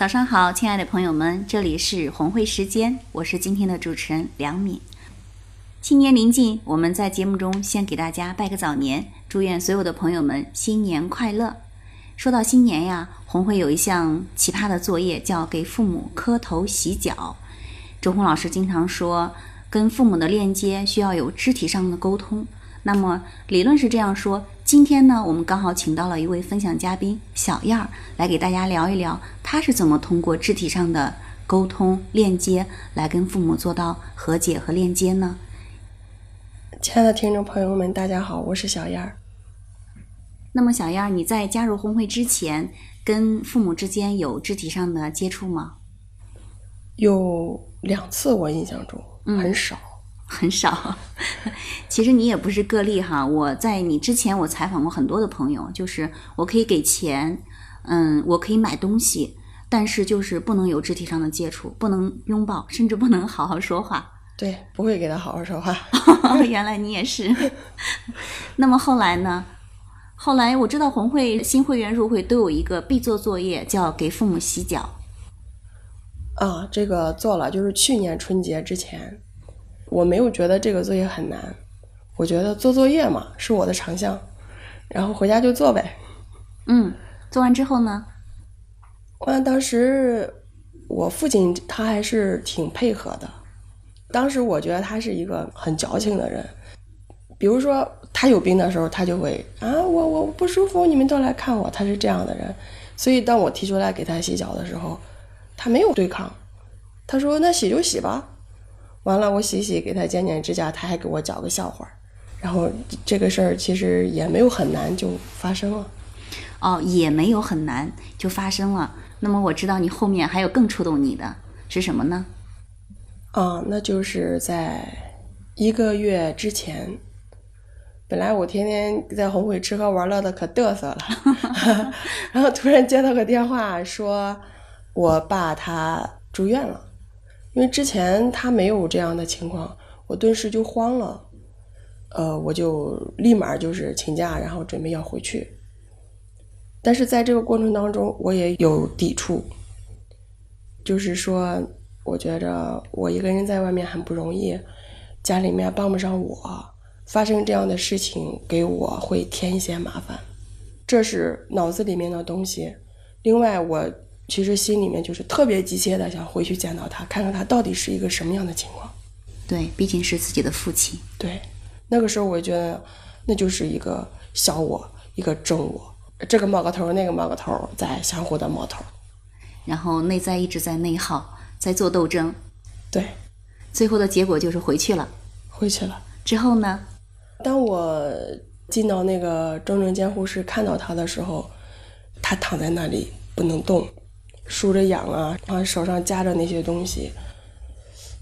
早上好，亲爱的朋友们，这里是红会时间，我是今天的主持人梁敏。新年临近，我们在节目中先给大家拜个早年，祝愿所有的朋友们新年快乐。说到新年呀，红会有一项奇葩的作业，叫给父母磕头洗脚。周红老师经常说，跟父母的链接需要有肢体上的沟通。那么理论是这样说。今天呢，我们刚好请到了一位分享嘉宾小燕儿，来给大家聊一聊，她是怎么通过肢体上的沟通链接，来跟父母做到和解和链接呢？亲爱的听众朋友们，大家好，我是小燕儿。那么，小燕儿，你在加入红会之前，跟父母之间有肢体上的接触吗？有两次，我印象中很少。很少，其实你也不是个例哈。我在你之前，我采访过很多的朋友，就是我可以给钱，嗯，我可以买东西，但是就是不能有肢体上的接触，不能拥抱，甚至不能好好说话。对，不会给他好好说话。原来你也是。那么后来呢？后来我知道红会新会员入会都有一个必做作业，叫给父母洗脚。啊，这个做了，就是去年春节之前。我没有觉得这个作业很难，我觉得做作业嘛是我的长项，然后回家就做呗。嗯，做完之后呢？完，当时我父亲他还是挺配合的。当时我觉得他是一个很矫情的人，比如说他有病的时候，他就会啊，我我不舒服，你们都来看我，他是这样的人。所以当我提出来给他洗脚的时候，他没有对抗，他说那洗就洗吧。完了，我洗洗，给他剪剪指甲，他还给我讲个笑话，然后这个事儿其实也没有很难，就发生了。哦，也没有很难，就发生了。那么我知道你后面还有更触动你的是什么呢？啊，那就是在一个月之前，本来我天天在红会吃喝玩乐的可嘚瑟了，然后突然接到个电话，说我爸他住院了。因为之前他没有这样的情况，我顿时就慌了，呃，我就立马就是请假，然后准备要回去。但是在这个过程当中，我也有抵触，就是说，我觉着我一个人在外面很不容易，家里面帮不上我，发生这样的事情给我会添一些麻烦，这是脑子里面的东西。另外我。其实心里面就是特别急切的想回去见到他，看看他到底是一个什么样的情况。对，毕竟是自己的父亲。对，那个时候我觉得那就是一个小我，一个正我，这个冒个头，那个冒个头，在相互的冒头。然后内在一直在内耗，在做斗争。对，最后的结果就是回去了。回去了之后呢？当我进到那个重症监护室看到他的时候，他躺在那里不能动。梳着痒啊，然后手上夹着那些东西，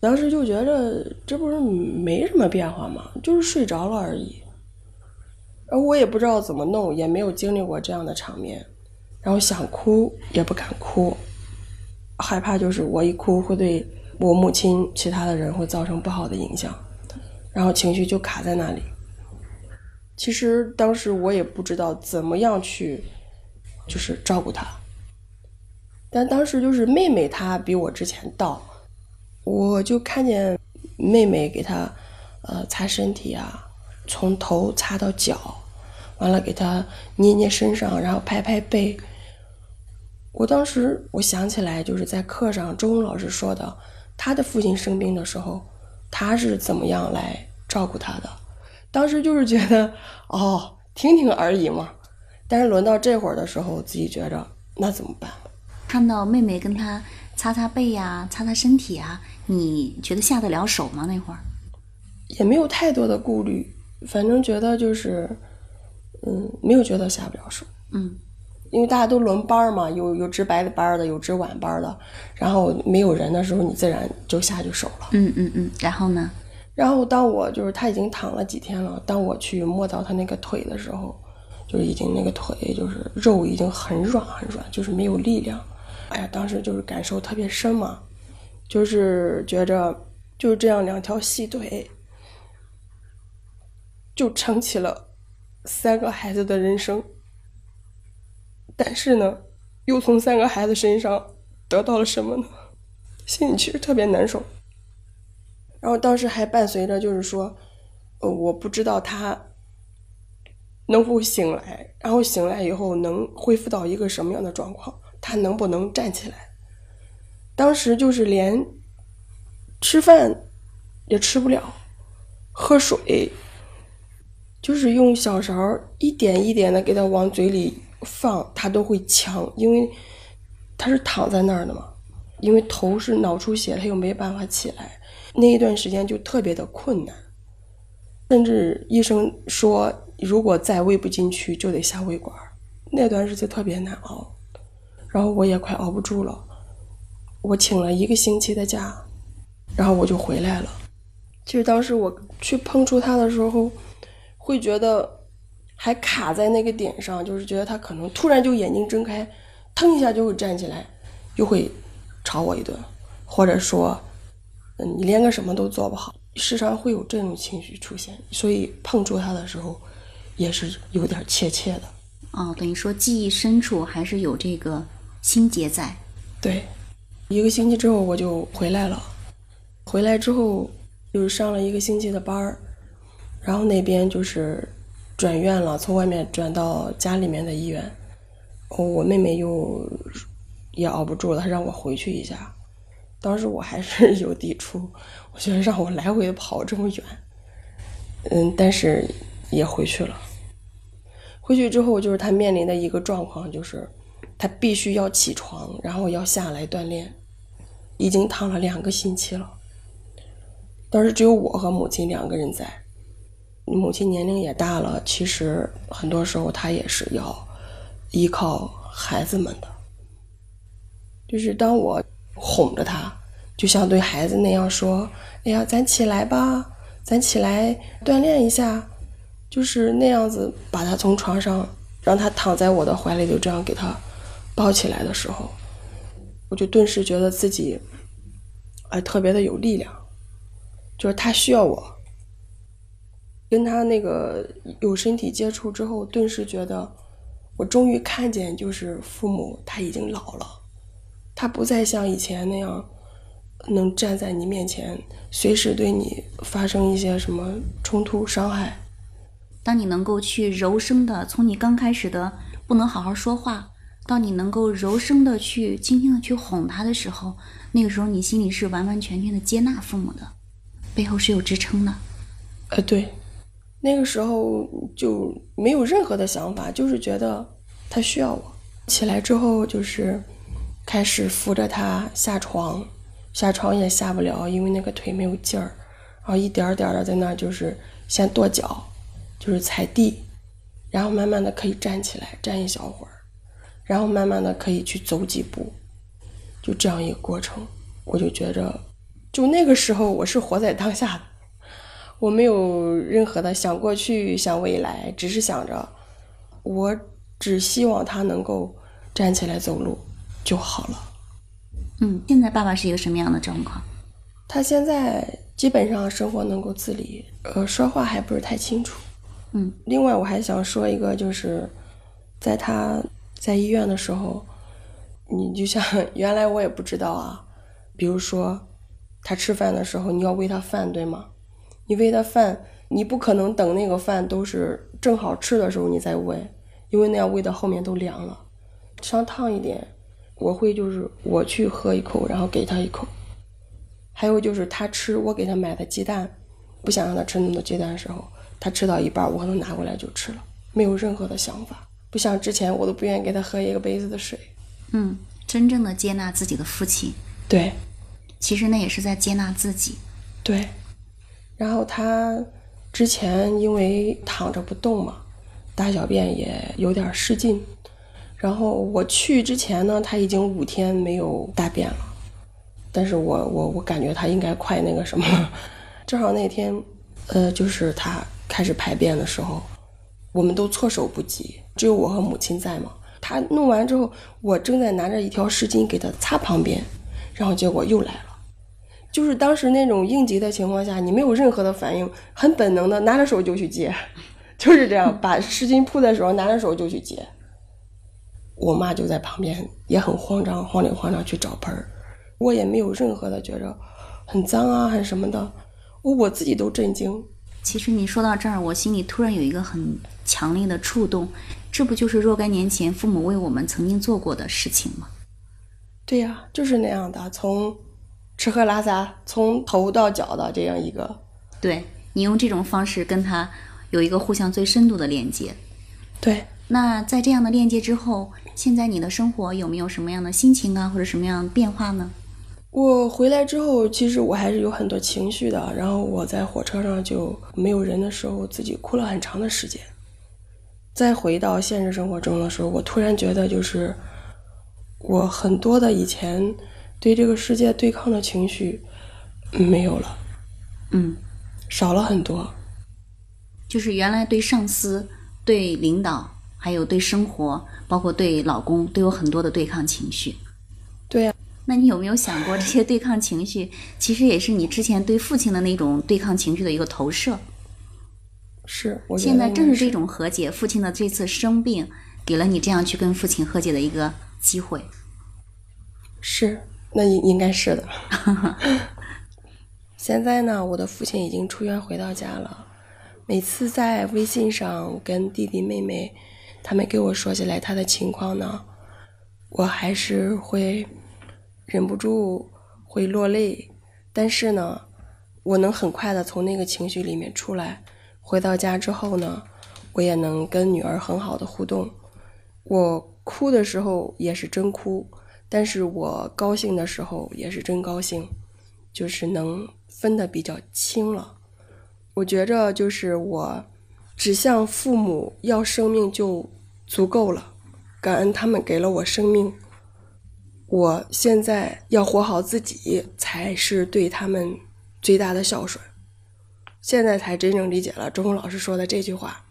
当时就觉着这不是没什么变化吗？就是睡着了而已。而我也不知道怎么弄，也没有经历过这样的场面，然后想哭也不敢哭，害怕就是我一哭会对我母亲、其他的人会造成不好的影响，然后情绪就卡在那里。其实当时我也不知道怎么样去，就是照顾他。但当时就是妹妹她比我之前到，我就看见妹妹给她呃擦身体啊，从头擦到脚，完了给她捏捏身上，然后拍拍背。我当时我想起来就是在课上周红老师说的，他的父亲生病的时候，他是怎么样来照顾他的。当时就是觉得哦，听听而已嘛。但是轮到这会儿的时候，自己觉着那怎么办？看到妹妹跟他擦擦背呀，擦擦身体啊，你觉得下得了手吗？那会儿也没有太多的顾虑，反正觉得就是，嗯，没有觉得下不了手。嗯，因为大家都轮班嘛，有有值白的班的，有值晚班的，然后没有人的时候，你自然就下去手了。嗯嗯嗯。然后呢？然后当我就是他已经躺了几天了，当我去摸到他那个腿的时候，就是已经那个腿就是肉已经很软很软，就是没有力量。哎呀，当时就是感受特别深嘛，就是觉着就这样两条细腿，就撑起了三个孩子的人生。但是呢，又从三个孩子身上得到了什么呢？心里其实特别难受。然后当时还伴随着就是说，呃，我不知道他能否醒来，然后醒来以后能恢复到一个什么样的状况，他能不能站起来？当时就是连吃饭也吃不了，喝水就是用小勺一点一点的给他往嘴里。放他都会呛，因为他是躺在那儿的嘛，因为头是脑出血，他又没办法起来，那一段时间就特别的困难，甚至医生说如果再喂不进去就得下胃管，那段日子特别难熬，然后我也快熬不住了，我请了一个星期的假，然后我就回来了。其实当时我去碰触他的时候，会觉得。还卡在那个点上，就是觉得他可能突然就眼睛睁开，腾一下就会站起来，又会吵我一顿，或者说，嗯，你连个什么都做不好，时常会有这种情绪出现，所以碰触他的时候，也是有点怯怯的。哦，等于说记忆深处还是有这个心结在。对，一个星期之后我就回来了，回来之后又上了一个星期的班儿，然后那边就是。转院了，从外面转到家里面的医院。我妹妹又也熬不住了，她让我回去一下。当时我还是 有抵触，我觉得让我来回跑这么远，嗯，但是也回去了。回去之后，就是她面临的一个状况，就是他必须要起床，然后要下来锻炼。已经躺了两个星期了。当时只有我和母亲两个人在。母亲年龄也大了，其实很多时候她也是要依靠孩子们的。就是当我哄着她，就像对孩子那样说：“哎呀，咱起来吧，咱起来锻炼一下。”就是那样子把她从床上让她躺在我的怀里，就这样给她抱起来的时候，我就顿时觉得自己哎特别的有力量，就是他需要我。跟他那个有身体接触之后，顿时觉得，我终于看见，就是父母他已经老了，他不再像以前那样，能站在你面前，随时对你发生一些什么冲突伤害。当你能够去柔声的，从你刚开始的不能好好说话，到你能够柔声的去轻轻的去哄他的时候，那个时候你心里是完完全全的接纳父母的，背后是有支撑的。呃，对。那个时候就没有任何的想法，就是觉得他需要我。起来之后就是开始扶着他下床，下床也下不了，因为那个腿没有劲儿。然后一点点的在那儿就是先跺脚，就是踩地，然后慢慢的可以站起来，站一小会儿，然后慢慢的可以去走几步，就这样一个过程。我就觉着，就那个时候我是活在当下的。我没有任何的想过去、想未来，只是想着，我只希望他能够站起来走路就好了。嗯，现在爸爸是一个什么样的状况？他现在基本上生活能够自理，呃，说话还不是太清楚。嗯，另外我还想说一个，就是在他在医院的时候，你就像 原来我也不知道啊，比如说他吃饭的时候，你要喂他饭，对吗？你喂他饭，你不可能等那个饭都是正好吃的时候你再喂，因为那样喂到后面都凉了。稍烫一点，我会就是我去喝一口，然后给他一口。还有就是他吃我给他买的鸡蛋，不想让他吃那么多鸡蛋的时候，他吃到一半，我可能拿过来就吃了，没有任何的想法。不像之前，我都不愿意给他喝一个杯子的水。嗯，真正的接纳自己的父亲。对，其实那也是在接纳自己。对。然后他之前因为躺着不动嘛，大小便也有点失禁。然后我去之前呢，他已经五天没有大便了。但是我我我感觉他应该快那个什么了。正好那天，呃，就是他开始排便的时候，我们都措手不及，只有我和母亲在嘛。他弄完之后，我正在拿着一条湿巾给他擦旁边，然后结果又来了。就是当时那种应急的情况下，你没有任何的反应，很本能的拿着手就去接，就是这样，把湿巾铺在手上，拿着手就去接。我妈就在旁边也很慌张，慌里慌张去找盆儿，我也没有任何的觉着很脏啊，很什么的，我我自己都震惊。其实你说到这儿，我心里突然有一个很强烈的触动，这不就是若干年前父母为我们曾经做过的事情吗？对呀，就是那样的，从吃喝拉撒，从头到脚的这样一个。对你用这种方式跟他有一个互相最深度的链接。对，那在这样的链接之后，现在你的生活有没有什么样的心情啊，或者什么样的变化呢？我回来之后，其实我还是有很多情绪的。然后我在火车上就没有人的时候，自己哭了很长的时间。再回到现实生活中的时候，我突然觉得，就是我很多的以前对这个世界对抗的情绪没有了，嗯，少了很多。就是原来对上司、对领导，还有对生活，包括对老公，都有很多的对抗情绪。对呀、那你有没有想过，这些对抗情绪其实也是你之前对父亲的那种对抗情绪的一个投射？是。我现在正是这种和解，父亲的这次生病，给了你这样去跟父亲和解的一个机会。是，那应应该是的。现在呢，我的父亲已经出院回到家了。每次在微信上跟弟弟妹妹他们给我说起来他的情况呢，我还是会忍不住会落泪。但是呢，我能很快的从那个情绪里面出来。回到家之后呢，我也能跟女儿很好的互动。我哭的时候也是真哭，但是我高兴的时候也是真高兴，就是能分得比较清了。我觉着就是我只向父母要生命就足够了，感恩他们给了我生命。我现在要活好自己，才是对他们最大的孝顺。现在才真正理解了周红老师说的这句话。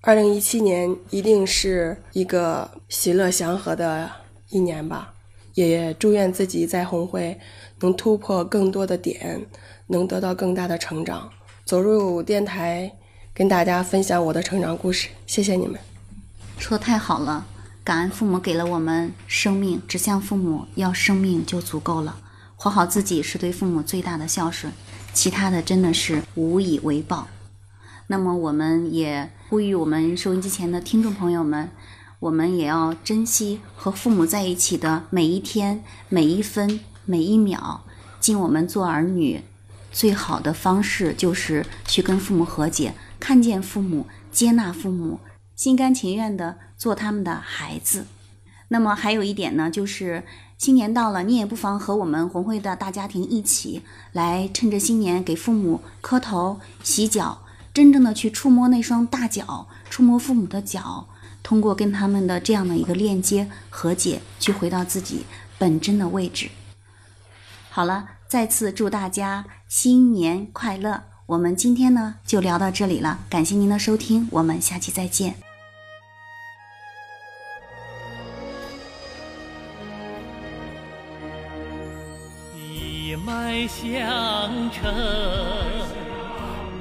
二零一七年一定是一个喜乐祥和的一年吧，也祝愿自己在红会能突破更多的点，能得到更大的成长。走入电台，跟大家分享我的成长故事，谢谢你们。说太好了，感恩父母给了我们生命，只向父母要生命就足够了。活好自己是对父母最大的孝顺，其他的真的是无以为报。那么我们也呼吁我们收音机前的听众朋友们，我们也要珍惜和父母在一起的每一天、每一分、每一秒。尽我们做儿女最好的方式就是去跟父母和解，看见父母，接纳父母，心甘情愿的做他们的孩子。那么还有一点呢，就是新年到了，你也不妨和我们红会的大家庭一起来，趁着新年给父母磕头、洗脚。真正的去触摸那双大脚，触摸父母的脚，通过跟他们的这样的一个链接和解，去回到自己本真的位置。好了，再次祝大家新年快乐！我们今天呢就聊到这里了，感谢您的收听，我们下期再见。相承，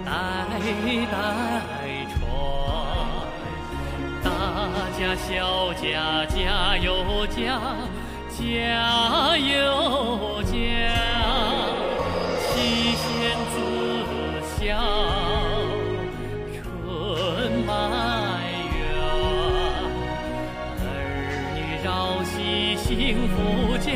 代代传。大家小家家有家，家有家，妻贤子孝，春满园。儿女绕膝幸福家，